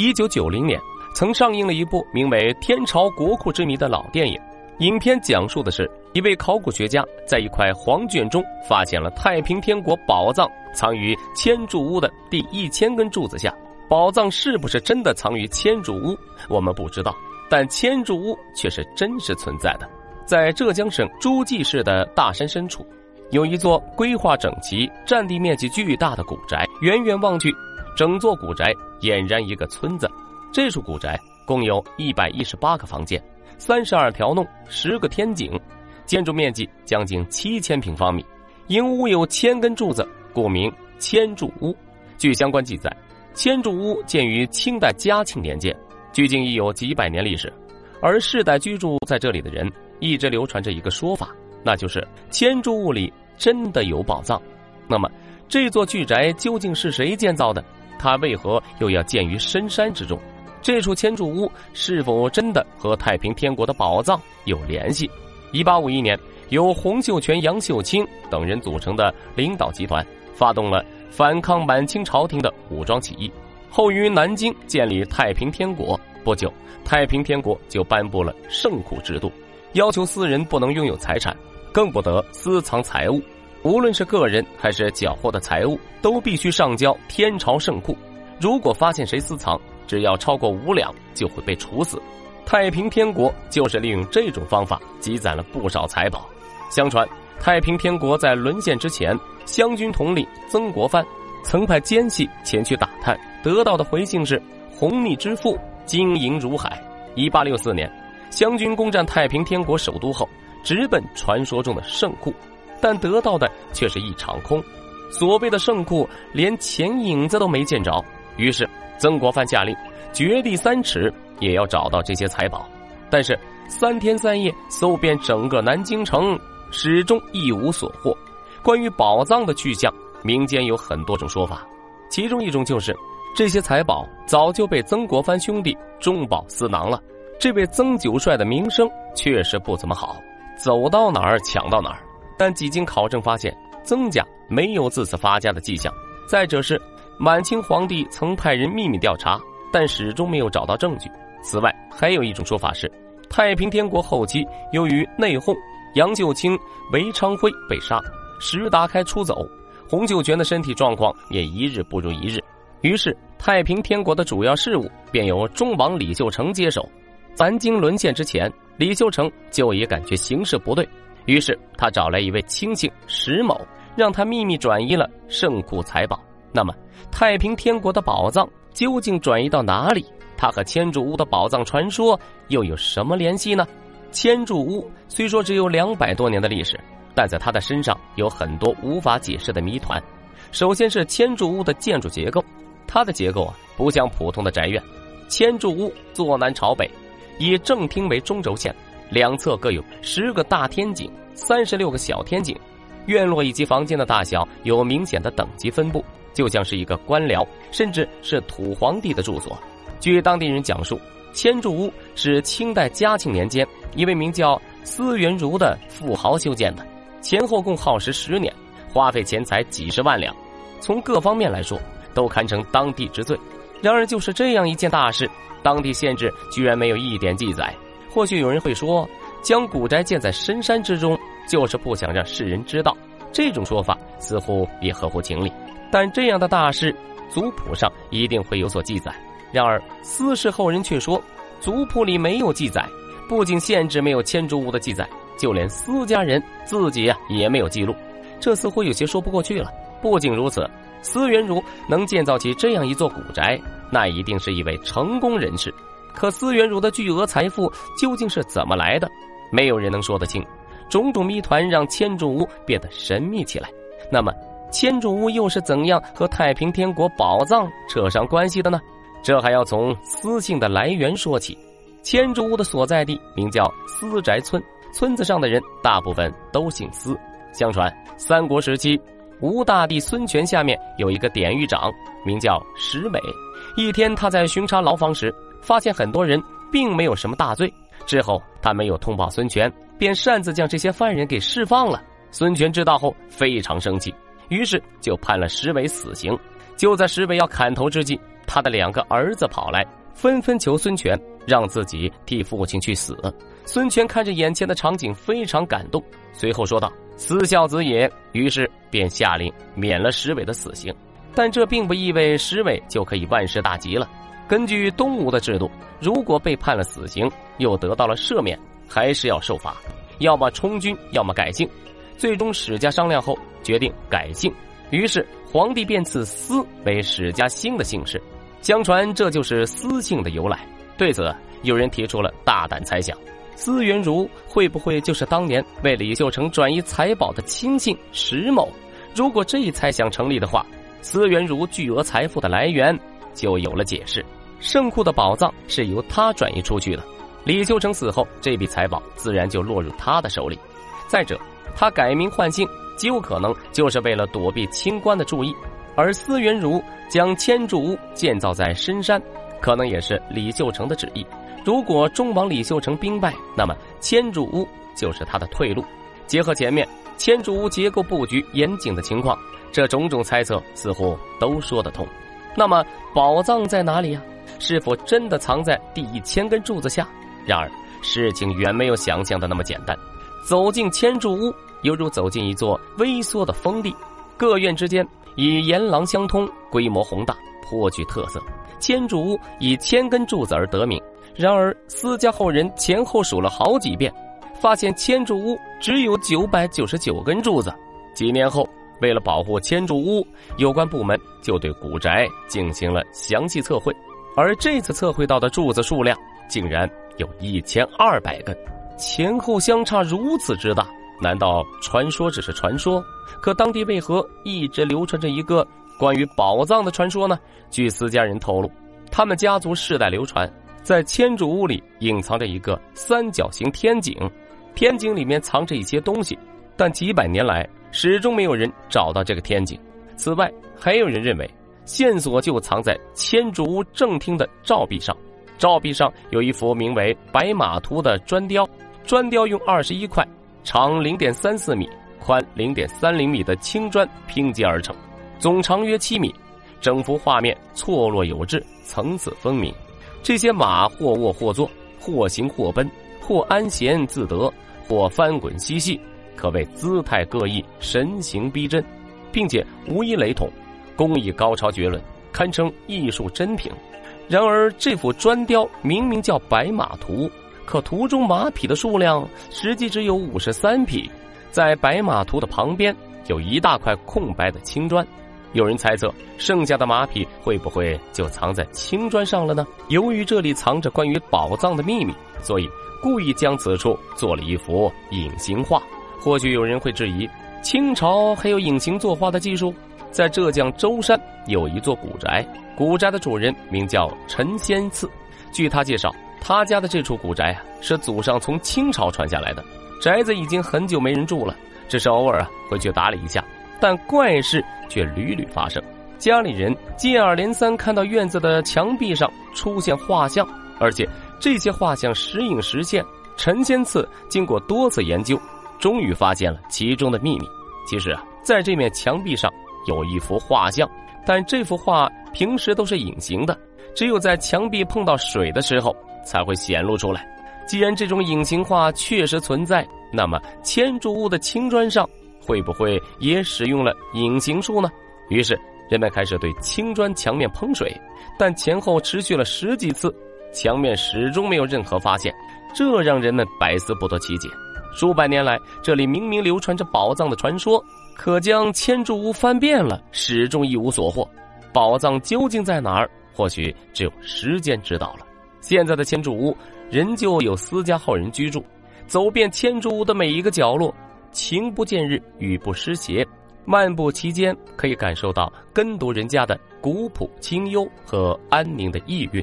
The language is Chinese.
一九九零年，曾上映了一部名为《天朝国库之谜》的老电影。影片讲述的是一位考古学家在一块黄卷中发现了太平天国宝藏，藏于千柱屋的第一千根柱子下。宝藏是不是真的藏于千柱屋，我们不知道，但千柱屋却是真实存在的。在浙江省诸暨市的大山深处，有一座规划整齐、占地面积巨大的古宅。远远望去，整座古宅俨然一个村子。这处古宅共有一百一十八个房间。三十二条弄，十个天井，建筑面积将近七千平方米。营屋有千根柱子，故名千柱屋。据相关记载，千柱屋建于清代嘉庆年间，距今已有几百年历史。而世代居住在这里的人，一直流传着一个说法，那就是千柱屋里真的有宝藏。那么，这座巨宅究竟是谁建造的？他为何又要建于深山之中？这处千柱屋是否真的和太平天国的宝藏有联系？一八五一年，由洪秀全、杨秀清等人组成的领导集团发动了反抗满清朝廷的武装起义，后于南京建立太平天国。不久，太平天国就颁布了圣库制度，要求私人不能拥有财产，更不得私藏财物，无论是个人还是缴获的财物，都必须上交天朝圣库。如果发现谁私藏，只要超过五两，就会被处死。太平天国就是利用这种方法积攒了不少财宝。相传，太平天国在沦陷之前，湘军统领曾国藩曾派奸细前去打探，得到的回信是“红逆之富，金银如海”。一八六四年，湘军攻占太平天国首都后，直奔传说中的圣库，但得到的却是一场空。所谓的圣库，连钱影子都没见着。于是。曾国藩下令，掘地三尺也要找到这些财宝，但是三天三夜搜遍整个南京城，始终一无所获。关于宝藏的去向，民间有很多种说法，其中一种就是这些财宝早就被曾国藩兄弟中饱私囊了。这位曾九帅的名声确实不怎么好，走到哪儿抢到哪儿。但几经考证发现，曾家没有自此发家的迹象。再者是。满清皇帝曾派人秘密调查，但始终没有找到证据。此外，还有一种说法是，太平天国后期由于内讧，杨秀清、韦昌辉被杀，石达开出走，洪秀全的身体状况也一日不如一日。于是，太平天国的主要事务便由忠王李秀成接手。南京沦陷之前，李秀成就已感觉形势不对，于是他找来一位亲信石某，让他秘密转移了圣库财宝。那么，太平天国的宝藏究竟转移到哪里？他和千柱屋的宝藏传说又有什么联系呢？千柱屋虽说只有两百多年的历史，但在它的身上有很多无法解释的谜团。首先是千柱屋的建筑结构，它的结构啊不像普通的宅院。千柱屋坐南朝北，以正厅为中轴线，两侧各有十个大天井、三十六个小天井，院落以及房间的大小有明显的等级分布。就像是一个官僚，甚至是土皇帝的住所。据当地人讲述，千柱屋是清代嘉庆年间一位名叫司元如的富豪修建的，前后共耗时十年，花费钱财几十万两，从各方面来说都堪称当地之最。然而，就是这样一件大事，当地县志居然没有一点记载。或许有人会说，将古宅建在深山之中，就是不想让世人知道。这种说法似乎也合乎情理。但这样的大事，族谱上一定会有所记载。然而，私事后人却说，族谱里没有记载。不仅县志没有千竹屋的记载，就连私家人自己呀也没有记录。这似乎有些说不过去了。不仅如此，司元如能建造起这样一座古宅，那一定是一位成功人士。可司元如的巨额财富究竟是怎么来的？没有人能说得清。种种谜团让千柱屋变得神秘起来。那么？千柱屋又是怎样和太平天国宝藏扯上关系的呢？这还要从私姓的来源说起。千柱屋的所在地名叫私宅村，村子上的人大部分都姓司。相传三国时期，吴大帝孙权下面有一个典狱长，名叫石美。一天，他在巡查牢房时，发现很多人并没有什么大罪。之后，他没有通报孙权，便擅自将这些犯人给释放了。孙权知道后，非常生气。于是就判了石伟死刑。就在石伟要砍头之际，他的两个儿子跑来，纷纷求孙权让自己替父亲去死。孙权看着眼前的场景，非常感动，随后说道：“死孝子也。”于是便下令免了石伟的死刑。但这并不意味石伟就可以万事大吉了。根据东吴的制度，如果被判了死刑，又得到了赦免，还是要受罚，要么充军，要么改姓。最终史家商量后决定改姓，于是皇帝便赐司为史家新的姓氏。相传这就是司姓的由来。对此，有人提出了大胆猜想：司元如会不会就是当年为李秀成转移财宝的亲信石某？如果这一猜想成立的话，司元如巨额财富的来源就有了解释。圣库的宝藏是由他转移出去的，李秀成死后，这笔财宝自然就落入他的手里。再者，他改名换姓极有可能就是为了躲避清官的注意，而司元儒将千柱屋建造在深山，可能也是李秀成的旨意。如果忠王李秀成兵败，那么千柱屋就是他的退路。结合前面千柱屋结构布局严谨的情况，这种种猜测似乎都说得通。那么宝藏在哪里呀？是否真的藏在第一千根柱子下？然而事情远没有想象的那么简单。走进千柱屋，犹如走进一座微缩的封地，各院之间以檐廊相通，规模宏大，颇具特色。千柱屋以千根柱子而得名。然而私家后人前后数了好几遍，发现千柱屋只有九百九十九根柱子。几年后，为了保护千柱屋，有关部门就对古宅进行了详细测绘。而这次测绘到的柱子数量竟然有一千二百根，前后相差如此之大，难道传说只是传说？可当地为何一直流传着一个关于宝藏的传说呢？据私家人透露，他们家族世代流传，在千柱屋里隐藏着一个三角形天井，天井里面藏着一些东西，但几百年来始终没有人找到这个天井。此外，还有人认为。线索就藏在千柱屋正厅的照壁上，照壁上有一幅名为《白马图》的砖雕，砖雕用二十一块长零点三四米、宽零点三零米的青砖拼接而成，总长约七米。整幅画面错落有致，层次分明。这些马或卧或坐，或行或奔，或安闲自得，或翻滚嬉戏，可谓姿态各异，神形逼真，并且无一雷同。工艺高超绝伦，堪称艺术珍品。然而，这幅砖雕明明叫《白马图》，可图中马匹的数量实际只有五十三匹。在白马图的旁边有一大块空白的青砖，有人猜测，剩下的马匹会不会就藏在青砖上了呢？由于这里藏着关于宝藏的秘密，所以故意将此处做了一幅隐形画。或许有人会质疑，清朝还有隐形作画的技术？在浙江舟山有一座古宅，古宅的主人名叫陈先次。据他介绍，他家的这处古宅啊，是祖上从清朝传下来的。宅子已经很久没人住了，只是偶尔啊会去打理一下。但怪事却屡屡发生，家里人接二连三看到院子的墙壁上出现画像，而且这些画像时隐时现。陈先次经过多次研究，终于发现了其中的秘密。其实啊，在这面墙壁上。有一幅画像，但这幅画平时都是隐形的，只有在墙壁碰到水的时候才会显露出来。既然这种隐形画确实存在，那么千柱屋的青砖上会不会也使用了隐形术呢？于是人们开始对青砖墙面喷水，但前后持续了十几次，墙面始终没有任何发现，这让人们百思不得其解。数百年来，这里明明流传着宝藏的传说。可将千柱屋翻遍了，始终一无所获。宝藏究竟在哪儿？或许只有时间知道了。现在的千柱屋仍旧有私家后人居住。走遍千柱屋的每一个角落，晴不见日，雨不湿鞋。漫步其间，可以感受到耕读人家的古朴清幽和安宁的意蕴。